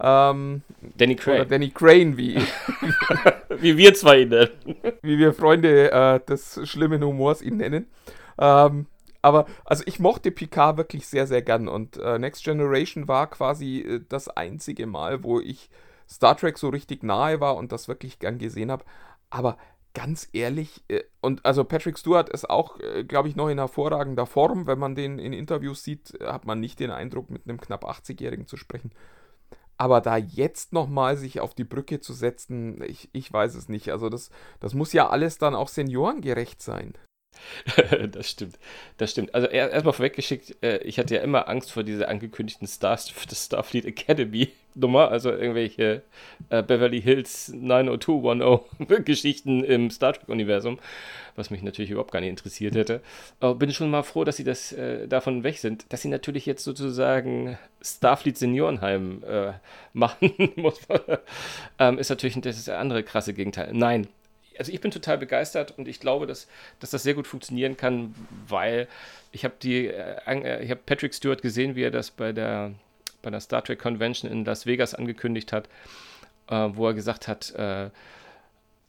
Ähm, Danny Crane. Oder Danny Crane, wie, wie wir zwei ihn nennen. Wie wir Freunde äh, des schlimmen Humors ihn nennen. Ähm, aber also ich mochte Picard wirklich sehr, sehr gern. Und äh, Next Generation war quasi äh, das einzige Mal, wo ich Star Trek so richtig nahe war und das wirklich gern gesehen habe. Aber ganz ehrlich, äh, und also Patrick Stewart ist auch, äh, glaube ich, noch in hervorragender Form. Wenn man den in Interviews sieht, hat man nicht den Eindruck, mit einem knapp 80-Jährigen zu sprechen. Aber da jetzt nochmal sich auf die Brücke zu setzen, ich, ich weiß es nicht. Also das, das muss ja alles dann auch seniorengerecht sein. das stimmt. Das stimmt. Also erstmal vorweggeschickt, äh, ich hatte ja immer Angst vor dieser angekündigten Star Starfleet Academy Nummer, also irgendwelche äh, Beverly Hills 90210 Geschichten im Star Trek Universum, was mich natürlich überhaupt gar nicht interessiert hätte. Aber bin schon mal froh, dass sie das äh, davon weg sind, dass sie natürlich jetzt sozusagen Starfleet Seniorenheim äh, machen muss. ähm, ist natürlich das andere krasse Gegenteil. Nein, also ich bin total begeistert und ich glaube, dass, dass das sehr gut funktionieren kann, weil ich habe die, äh, äh, ich habe Patrick Stewart gesehen, wie er das bei der, bei der Star Trek Convention in Las Vegas angekündigt hat, äh, wo er gesagt hat, äh,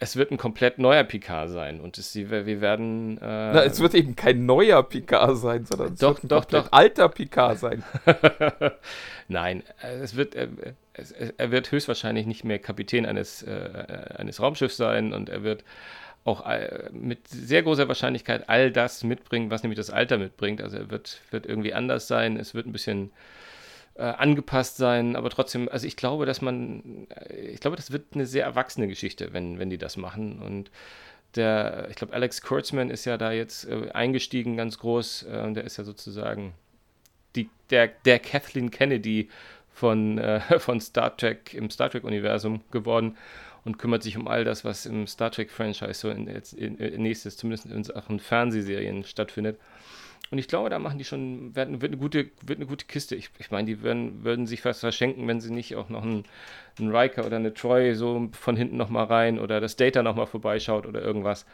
es wird ein komplett neuer Picard sein und es, wir werden. Äh, Na, es wird eben kein neuer Picard sein, sondern es doch, wird ein doch, doch. alter Picard sein. Nein, es wird, äh, es, er wird höchstwahrscheinlich nicht mehr Kapitän eines, äh, eines Raumschiffs sein und er wird auch äh, mit sehr großer Wahrscheinlichkeit all das mitbringen, was nämlich das Alter mitbringt. Also er wird, wird irgendwie anders sein, es wird ein bisschen äh, angepasst sein, aber trotzdem, also ich glaube, dass man, äh, ich glaube, das wird eine sehr erwachsene Geschichte, wenn, wenn die das machen. Und der, ich glaube, Alex Kurtzman ist ja da jetzt äh, eingestiegen, ganz groß. Äh, der ist ja sozusagen die, der, der Kathleen Kennedy von, äh, von Star Trek im Star Trek-Universum geworden und kümmert sich um all das, was im Star Trek-Franchise so in, in, in nächstes, zumindest in Sachen Fernsehserien stattfindet. Und ich glaube, da machen die schon, werden, wird, eine gute, wird eine gute Kiste. Ich, ich meine, die würden, würden sich was verschenken, wenn sie nicht auch noch einen, einen Riker oder eine Troy so von hinten nochmal rein oder das Data nochmal vorbeischaut oder irgendwas.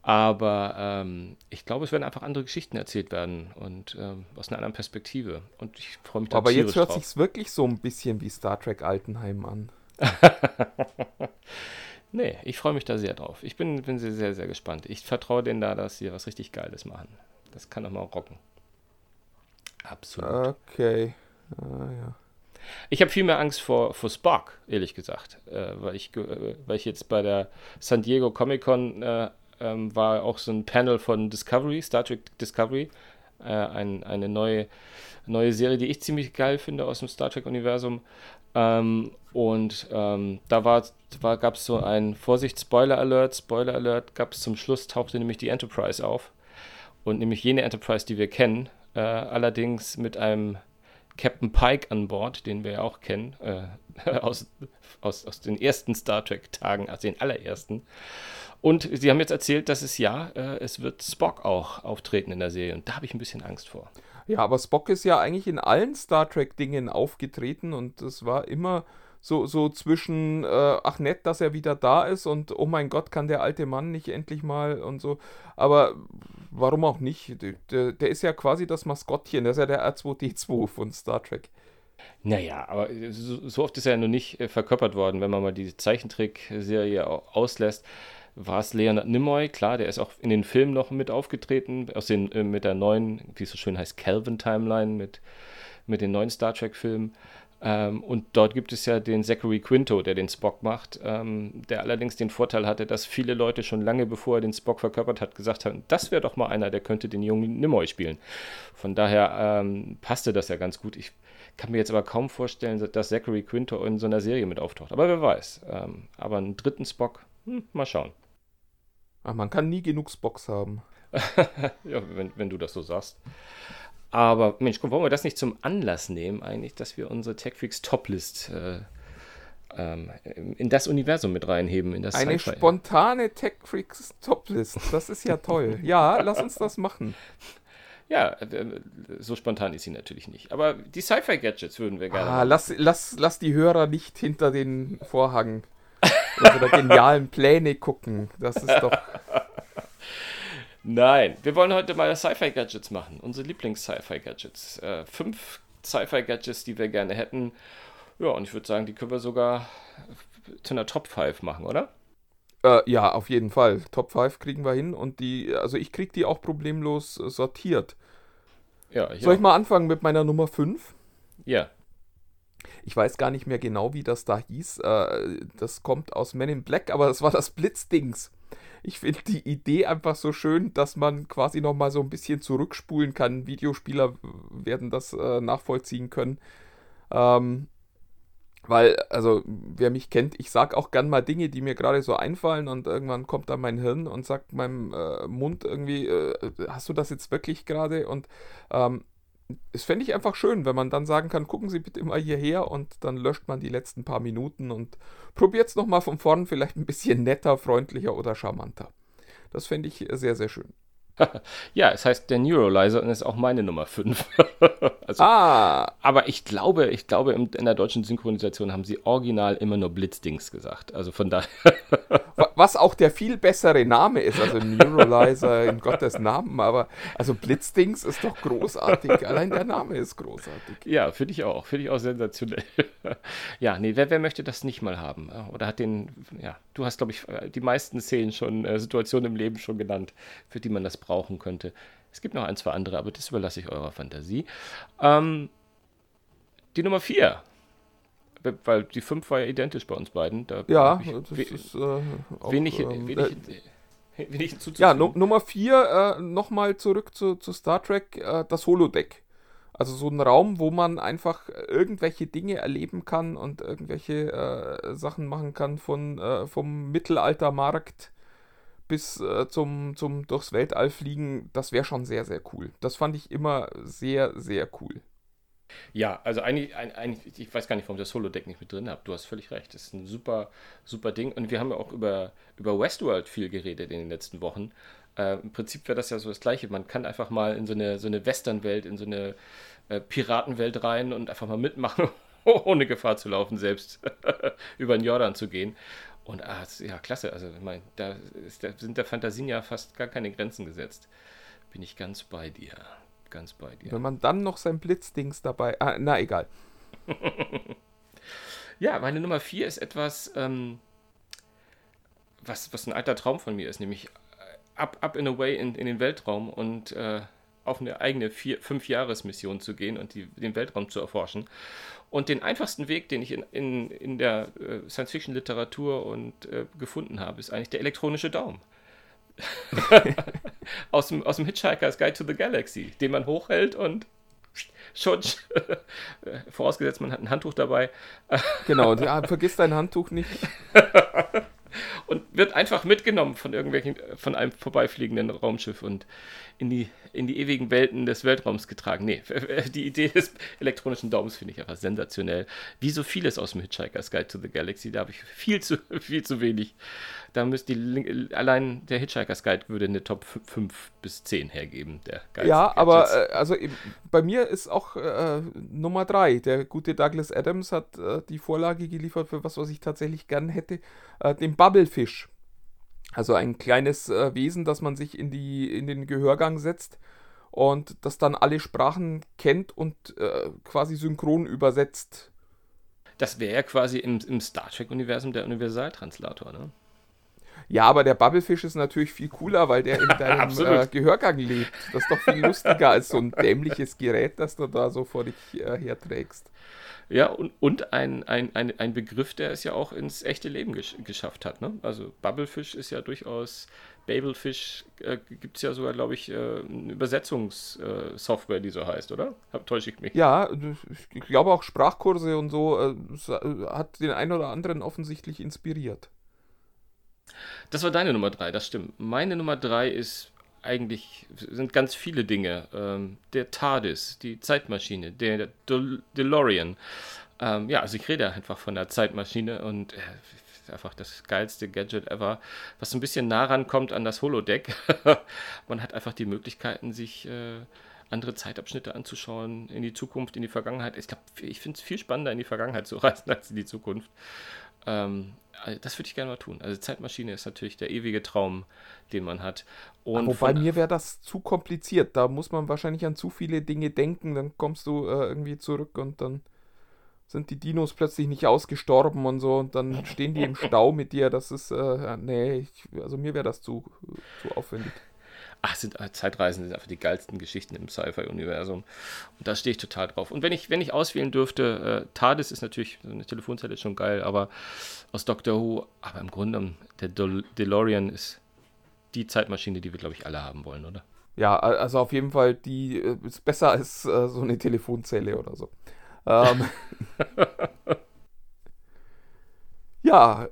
Aber ähm, ich glaube, es werden einfach andere Geschichten erzählt werden und ähm, aus einer anderen Perspektive. Und ich freue mich da Aber jetzt hört sich wirklich so ein bisschen wie Star Trek Altenheim an. nee, ich freue mich da sehr drauf. Ich bin, bin sehr, sehr, sehr gespannt. Ich vertraue denen da, dass sie was richtig Geiles machen. Das kann doch mal rocken. Absolut. Okay. Ah, ja. Ich habe viel mehr Angst vor, vor Spock, ehrlich gesagt, äh, weil, ich, äh, weil ich jetzt bei der San Diego Comic Con äh, ähm, war auch so ein Panel von Discovery, Star Trek Discovery, äh, ein, eine neue, neue Serie, die ich ziemlich geil finde aus dem Star Trek-Universum. Ähm, und ähm, da war, war, gab es so ein Vorsicht, Spoiler Alert, Spoiler Alert, gab es zum Schluss, tauchte nämlich die Enterprise auf. Und nämlich jene Enterprise, die wir kennen, äh, allerdings mit einem Captain Pike an Bord, den wir ja auch kennen, äh, aus, aus, aus den ersten Star Trek-Tagen, also den allerersten. Und sie haben jetzt erzählt, dass es ja, äh, es wird Spock auch auftreten in der Serie. Und da habe ich ein bisschen Angst vor. Ja, aber Spock ist ja eigentlich in allen Star Trek-Dingen aufgetreten und das war immer so, so zwischen, äh, ach nett, dass er wieder da ist und oh mein Gott, kann der alte Mann nicht endlich mal und so. Aber warum auch nicht? Der, der ist ja quasi das Maskottchen, der ist ja der R2D2 von Star Trek. Naja, aber so, oft ist er ja noch nicht äh, verkörpert worden, wenn man mal die Zeichentrickserie auslässt war es Leonard Nimoy, klar, der ist auch in den Filmen noch mit aufgetreten, aus den, äh, mit der neuen, wie es so schön heißt, Calvin Timeline, mit, mit den neuen Star Trek-Filmen. Ähm, und dort gibt es ja den Zachary Quinto, der den Spock macht, ähm, der allerdings den Vorteil hatte, dass viele Leute schon lange bevor er den Spock verkörpert hat, gesagt haben, das wäre doch mal einer, der könnte den jungen Nimoy spielen. Von daher ähm, passte das ja ganz gut. Ich kann mir jetzt aber kaum vorstellen, dass Zachary Quinto in so einer Serie mit auftaucht. Aber wer weiß. Ähm, aber einen dritten Spock, hm, mal schauen. Ach, man kann nie genug Spocks haben. ja, wenn, wenn du das so sagst. Aber Mensch, wollen wir das nicht zum Anlass nehmen, eigentlich, dass wir unsere TechFreaks Toplist äh, ähm, in das Universum mit reinheben? In das Eine spontane TechFreaks Toplist. Das ist ja toll. ja, lass uns das machen. Ja, äh, so spontan ist sie natürlich nicht. Aber die Sci-Fi-Gadgets würden wir gerne. Ah, lass, lass, lass die Hörer nicht hinter den Vorhang unsere genialen Pläne gucken. Das ist doch. Nein, wir wollen heute mal Sci-Fi-Gadgets machen. Unsere Lieblings-Sci-Fi-Gadgets. Äh, fünf Sci-Fi-Gadgets, die wir gerne hätten. Ja, und ich würde sagen, die können wir sogar zu einer Top 5 machen, oder? Äh, ja, auf jeden Fall. Top 5 kriegen wir hin und die, also ich kriege die auch problemlos sortiert. Ja, ich Soll ich mal anfangen mit meiner Nummer 5? Ja. Ich weiß gar nicht mehr genau, wie das da hieß. Äh, das kommt aus Men in Black, aber das war das Blitzdings. Ich finde die Idee einfach so schön, dass man quasi nochmal so ein bisschen zurückspulen kann. Videospieler werden das äh, nachvollziehen können. Ähm, weil, also, wer mich kennt, ich sag auch gern mal Dinge, die mir gerade so einfallen und irgendwann kommt dann mein Hirn und sagt meinem äh, Mund irgendwie, äh, hast du das jetzt wirklich gerade? Und ähm, es fände ich einfach schön, wenn man dann sagen kann, gucken Sie bitte immer hierher und dann löscht man die letzten paar Minuten und probiert es nochmal von vorn vielleicht ein bisschen netter, freundlicher oder charmanter. Das fände ich sehr, sehr schön. ja, es heißt der Neuralizer und ist auch meine Nummer 5. also, ah. Aber ich glaube, ich glaube, in der deutschen Synchronisation haben sie original immer nur Blitzdings gesagt. Also von daher. Was auch der viel bessere Name ist, also Neuralizer in Gottes Namen, aber also Blitzdings ist doch großartig. Allein der Name ist großartig. Ja, finde ich auch. Finde ich auch sensationell. ja, nee, wer, wer möchte das nicht mal haben? Oder hat den, ja, du hast, glaube ich, die meisten Szenen schon, äh, Situationen im Leben schon genannt, für die man das brauchen könnte. Es gibt noch ein, zwei andere, aber das überlasse ich eurer Fantasie. Ähm, die Nummer vier. Weil die fünf war ja identisch bei uns beiden. Da ja, das we ist äh, auch, wenig, äh, wenig, wenig hinzuzufügen. Ja, Nu- Nummer 4, äh, nochmal zurück zu, zu Star Trek, äh, das Holodeck. Also so ein Raum, wo man einfach irgendwelche Dinge erleben kann und irgendwelche äh, Sachen machen kann, von, äh, vom Mittelaltermarkt bis äh, zum, zum durchs Weltall fliegen. Das wäre schon sehr, sehr cool. Das fand ich immer sehr, sehr cool. Ja, also eigentlich, eigentlich, ich weiß gar nicht, warum ich das Holodeck nicht mit drin habe. Du hast völlig recht. Das ist ein super, super Ding. Und wir haben ja auch über, über Westworld viel geredet in den letzten Wochen. Äh, Im Prinzip wäre das ja so das Gleiche. Man kann einfach mal in so eine, so eine Westernwelt, in so eine äh, Piratenwelt rein und einfach mal mitmachen, ohne Gefahr zu laufen, selbst über den Jordan zu gehen. Und ah, ja, klasse. Also, ich meine, da, da sind der Fantasien ja fast gar keine Grenzen gesetzt. Bin ich ganz bei dir. Ganz bei dir. Wenn man dann noch sein Blitzdings dabei. Ah, na egal. Ja, meine Nummer 4 ist etwas, ähm, was, was ein alter Traum von mir ist, nämlich äh, up, up and away in, in den Weltraum und äh, auf eine eigene vier, Fünf-Jahres-Mission zu gehen und die, den Weltraum zu erforschen. Und den einfachsten Weg, den ich in, in, in der äh, Science-Fiction-Literatur und äh, gefunden habe, ist eigentlich der elektronische Daumen. aus, dem, aus dem Hitchhiker's Guide to the Galaxy, den man hochhält und schon, vorausgesetzt, man hat ein Handtuch dabei, Genau, vergiss dein Handtuch nicht. und wird einfach mitgenommen von irgendwelchen, von einem vorbeifliegenden Raumschiff und in die, in die ewigen Welten des Weltraums getragen. Nee, die Idee des elektronischen Daumens finde ich einfach sensationell. Wie so vieles aus dem Hitchhiker's Guide to the Galaxy, da habe ich viel zu, viel zu wenig. Da müsste die, allein der Hitchhiker's Guide würde eine Top 5 bis 10 hergeben. Ja, aber äh, also bei mir ist auch äh, Nummer drei. Der gute Douglas Adams hat äh, die Vorlage geliefert für was, was ich tatsächlich gern hätte. Äh, den Bubblefish. Also ein kleines äh, Wesen, das man sich in, die, in den Gehörgang setzt und das dann alle Sprachen kennt und äh, quasi synchron übersetzt. das wäre ja quasi im, im Star Trek-Universum der Universaltranslator, ne? Ja, aber der Bubblefish ist natürlich viel cooler, weil der in deinem äh, Gehörgang lebt. Das ist doch viel lustiger als so ein dämliches Gerät, das du da so vor dich äh, herträgst. Ja, und, und ein, ein, ein, ein Begriff, der es ja auch ins echte Leben gesch geschafft hat. Ne? Also Bubblefish ist ja durchaus, Babelfish äh, gibt es ja sogar, glaube ich, äh, eine Übersetzungssoftware, die so heißt, oder? Hab, täusche ich mich? Ja, ich glaube auch Sprachkurse und so äh, äh, hat den einen oder anderen offensichtlich inspiriert. Das war deine Nummer drei, das stimmt. Meine Nummer drei ist eigentlich, sind ganz viele Dinge. Ähm, der TARDIS, die Zeitmaschine, der Del DeLorean. Ähm, ja, also ich rede einfach von der Zeitmaschine und äh, einfach das geilste Gadget ever, was so ein bisschen nah rankommt an das Holodeck. Man hat einfach die Möglichkeiten, sich äh, andere Zeitabschnitte anzuschauen, in die Zukunft, in die Vergangenheit. Ich glaube, ich finde es viel spannender, in die Vergangenheit zu reisen als in die Zukunft. Ähm, also das würde ich gerne mal tun. Also Zeitmaschine ist natürlich der ewige Traum, den man hat. Und Wobei mir wäre das zu kompliziert. Da muss man wahrscheinlich an zu viele Dinge denken. Dann kommst du äh, irgendwie zurück und dann sind die Dinos plötzlich nicht ausgestorben und so. Und dann stehen die im Stau mit dir. Das ist, äh, nee, ich, also mir wäre das zu, zu aufwendig. Ach, sind, äh, Zeitreisen sind einfach die geilsten Geschichten im Sci-Fi-Universum. Und da stehe ich total drauf. Und wenn ich, wenn ich auswählen dürfte, äh, TARDIS ist natürlich, so eine Telefonzelle ist schon geil, aber aus Doctor Who, aber im Grunde, der Del DeLorean ist die Zeitmaschine, die wir, glaube ich, alle haben wollen, oder? Ja, also auf jeden Fall, die äh, ist besser als äh, so eine Telefonzelle oder so. Ähm, ja, äh,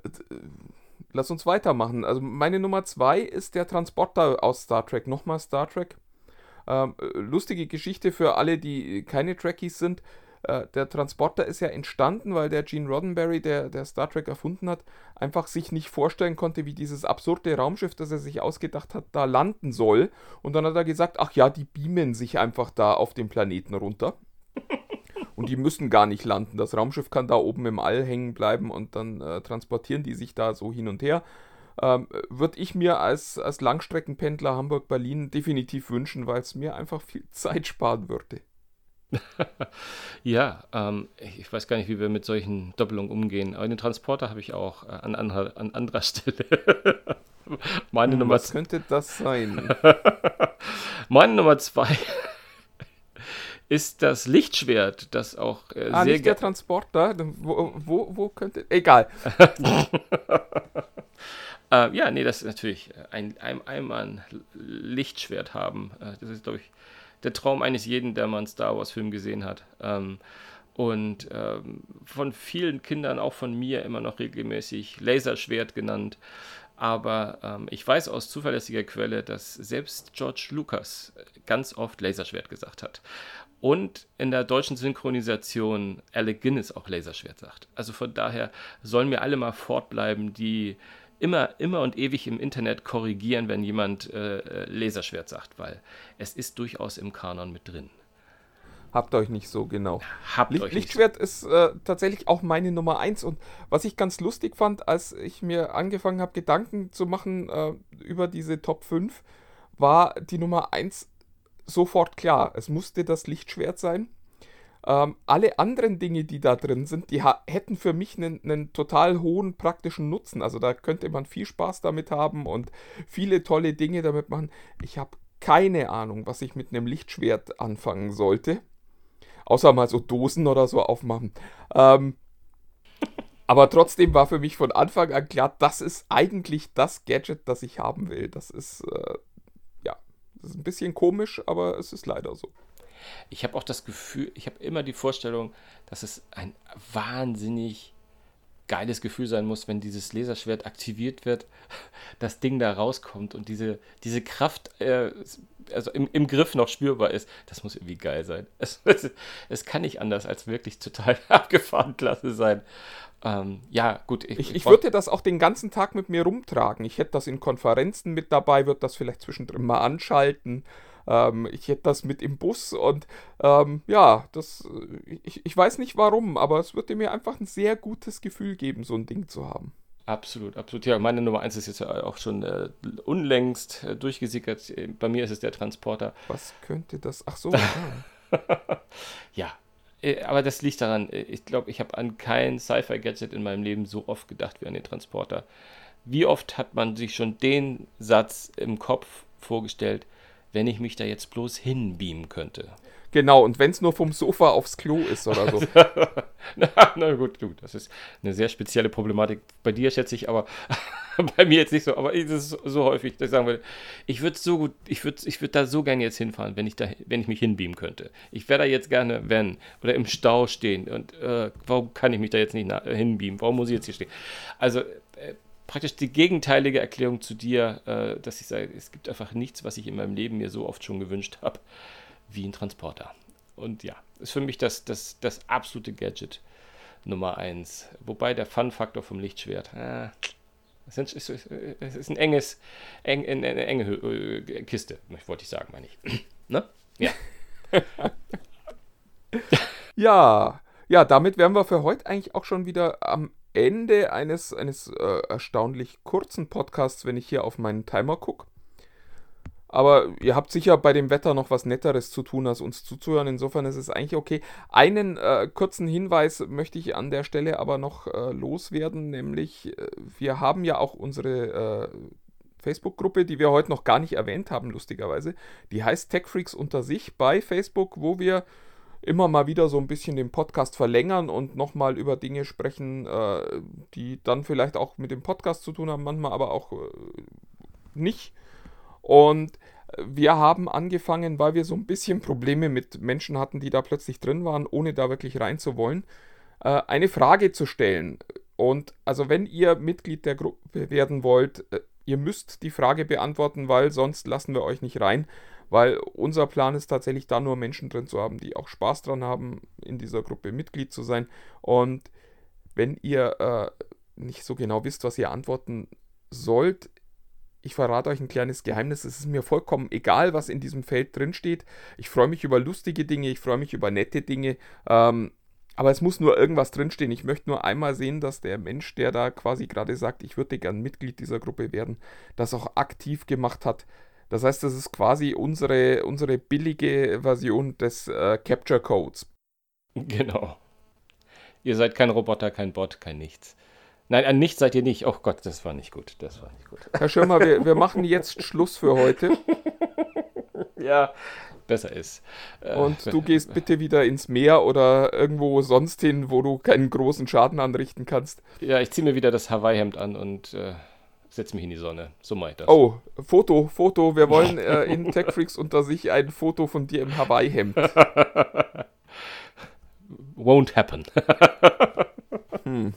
lass uns weitermachen. Also meine Nummer zwei ist der Transporter aus Star Trek. Nochmal Star Trek. Ähm, äh, lustige Geschichte für alle, die keine Trekkies sind. Äh, der Transporter ist ja entstanden, weil der Gene Roddenberry, der, der Star Trek erfunden hat, einfach sich nicht vorstellen konnte, wie dieses absurde Raumschiff, das er sich ausgedacht hat, da landen soll. Und dann hat er gesagt, ach ja, die beamen sich einfach da auf den Planeten runter. Und die müssen gar nicht landen. Das Raumschiff kann da oben im All hängen bleiben und dann äh, transportieren die sich da so hin und her. Ähm, Würde ich mir als, als Langstreckenpendler Hamburg-Berlin definitiv wünschen, weil es mir einfach viel Zeit sparen würde. Ja, ähm, ich weiß gar nicht, wie wir mit solchen Doppelungen umgehen. Aber den Transporter habe ich auch äh, an, anderer, an anderer Stelle. Meine Nummer Was könnte das sein? Meine Nummer zwei ist das Lichtschwert, das auch äh, ah, sehr nicht der Transporter. Wo, wo, wo könnte. Egal. Äh, ja, nee, das ist natürlich ein, ein, einmal ein Lichtschwert haben. Äh, das ist, glaube ich, der Traum eines jeden, der mal einen Star Wars-Film gesehen hat. Ähm, und ähm, von vielen Kindern, auch von mir, immer noch regelmäßig Laserschwert genannt. Aber ähm, ich weiß aus zuverlässiger Quelle, dass selbst George Lucas ganz oft Laserschwert gesagt hat. Und in der deutschen Synchronisation Alec Guinness auch Laserschwert sagt. Also von daher sollen mir alle mal fortbleiben, die immer, immer und ewig im Internet korrigieren, wenn jemand äh, äh Laserschwert sagt, weil es ist durchaus im Kanon mit drin. Habt euch nicht so genau. Habt Licht, euch Lichtschwert so. ist äh, tatsächlich auch meine Nummer 1. Und was ich ganz lustig fand, als ich mir angefangen habe, Gedanken zu machen äh, über diese Top 5, war die Nummer 1 sofort klar. Es musste das Lichtschwert sein. Ähm, alle anderen Dinge, die da drin sind, die hätten für mich einen, einen, total hohen praktischen Nutzen. Also da könnte man viel Spaß damit haben und viele tolle Dinge damit machen. Ich habe keine Ahnung, was ich mit einem Lichtschwert anfangen sollte. Außer mal so Dosen oder so aufmachen. Ähm, aber trotzdem war für mich von Anfang an klar, das ist eigentlich das Gadget, das ich haben will. Das ist, äh, das ist ein bisschen komisch, aber es ist leider so. Ich habe auch das Gefühl, ich habe immer die Vorstellung, dass es ein wahnsinnig geiles Gefühl sein muss, wenn dieses Laserschwert aktiviert wird, das Ding da rauskommt und diese, diese Kraft äh, also im, im Griff noch spürbar ist. Das muss irgendwie geil sein. Es, es, es kann nicht anders als wirklich total abgefahren klasse sein. Ähm, ja, gut. Ich, ich, ich würde das auch den ganzen Tag mit mir rumtragen. Ich hätte das in Konferenzen mit dabei, würde das vielleicht zwischendrin mal anschalten. Ähm, ich hätte das mit im Bus und ähm, ja, das, ich, ich weiß nicht warum, aber es würde mir einfach ein sehr gutes Gefühl geben, so ein Ding zu haben. Absolut, absolut. Ja, meine Nummer 1 ist jetzt auch schon äh, unlängst äh, durchgesickert. Bei mir ist es der Transporter. Was könnte das? Ach so. Ja, äh, aber das liegt daran, äh, ich glaube, ich habe an kein Sci-Fi-Gadget in meinem Leben so oft gedacht wie an den Transporter. Wie oft hat man sich schon den Satz im Kopf vorgestellt, wenn ich mich da jetzt bloß hinbeamen könnte. Genau, und wenn es nur vom Sofa aufs Klo ist oder so. na, na, gut, gut, das ist eine sehr spezielle Problematik. Bei dir schätze ich, aber bei mir jetzt nicht so. Aber es ist so häufig, dass ich sagen würde, ich würde so gut, ich würde ich würd da so gerne jetzt hinfahren, wenn ich, da, wenn ich mich hinbeamen könnte. Ich wäre da jetzt gerne, wenn, oder im Stau stehen. Und äh, warum kann ich mich da jetzt nicht hinbeamen? Warum muss ich jetzt hier stehen? Also, äh, praktisch die gegenteilige Erklärung zu dir, äh, dass ich sage, es gibt einfach nichts, was ich in meinem Leben mir so oft schon gewünscht habe, wie ein Transporter. Und ja, ist für mich das, das, das absolute Gadget Nummer eins. Wobei der Fun-Faktor vom Lichtschwert, äh, es ist, es ist ein enges, eng, eine enge äh, Kiste, wollte ich sagen, meine ich. ne? Ja. ja, ja, damit wären wir für heute eigentlich auch schon wieder am Ende eines, eines äh, erstaunlich kurzen Podcasts, wenn ich hier auf meinen Timer gucke. Aber ihr habt sicher bei dem Wetter noch was Netteres zu tun, als uns zuzuhören. Insofern ist es eigentlich okay. Einen äh, kurzen Hinweis möchte ich an der Stelle aber noch äh, loswerden, nämlich äh, wir haben ja auch unsere äh, Facebook-Gruppe, die wir heute noch gar nicht erwähnt haben, lustigerweise. Die heißt TechFreaks unter sich bei Facebook, wo wir immer mal wieder so ein bisschen den Podcast verlängern und nochmal über Dinge sprechen, äh, die dann vielleicht auch mit dem Podcast zu tun haben, manchmal aber auch nicht. Und wir haben angefangen, weil wir so ein bisschen Probleme mit Menschen hatten, die da plötzlich drin waren, ohne da wirklich rein zu wollen, äh, eine Frage zu stellen. Und also wenn ihr Mitglied der Gruppe werden wollt, äh, ihr müsst die Frage beantworten, weil sonst lassen wir euch nicht rein weil unser Plan ist tatsächlich da nur Menschen drin zu haben, die auch Spaß dran haben, in dieser Gruppe Mitglied zu sein. Und wenn ihr äh, nicht so genau wisst, was ihr antworten sollt, ich verrate euch ein kleines Geheimnis. Es ist mir vollkommen egal, was in diesem Feld drin steht. Ich freue mich über lustige Dinge, ich freue mich über nette Dinge. Ähm, aber es muss nur irgendwas drinstehen. Ich möchte nur einmal sehen, dass der Mensch, der da quasi gerade sagt, ich würde gern Mitglied dieser Gruppe werden, das auch aktiv gemacht hat. Das heißt, das ist quasi unsere, unsere billige Version des äh, Capture Codes. Genau. Ihr seid kein Roboter, kein Bot, kein Nichts. Nein, ein Nichts seid ihr nicht. Oh Gott, das war nicht gut. Das war nicht gut. Herr Schirmer, wir, wir machen jetzt Schluss für heute. ja, besser ist. Äh, Und du gehst bitte wieder ins Meer oder irgendwo sonst hin, wo du keinen großen Schaden anrichten kannst. Ja, ich ziehe mir wieder das Hawaii-Hemd an und äh, setze mich in die Sonne. So mache ich das. Oh, Foto, Foto. Wir wollen äh, in TechFreaks unter sich ein Foto von dir im Hawaii-Hemd. Won't happen.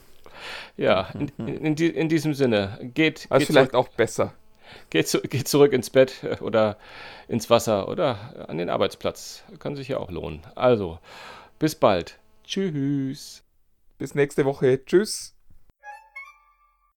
Ja, in, in, die- in diesem Sinne, geht, Also geht, vielleicht zurück, auch besser. geht, zu, geht zurück ins Bett äh, oder ins Wasser oder an den Arbeitsplatz. Kann sich ja auch lohnen. Also, bis bald. Tschüss. Bis nächste Woche. Tschüss.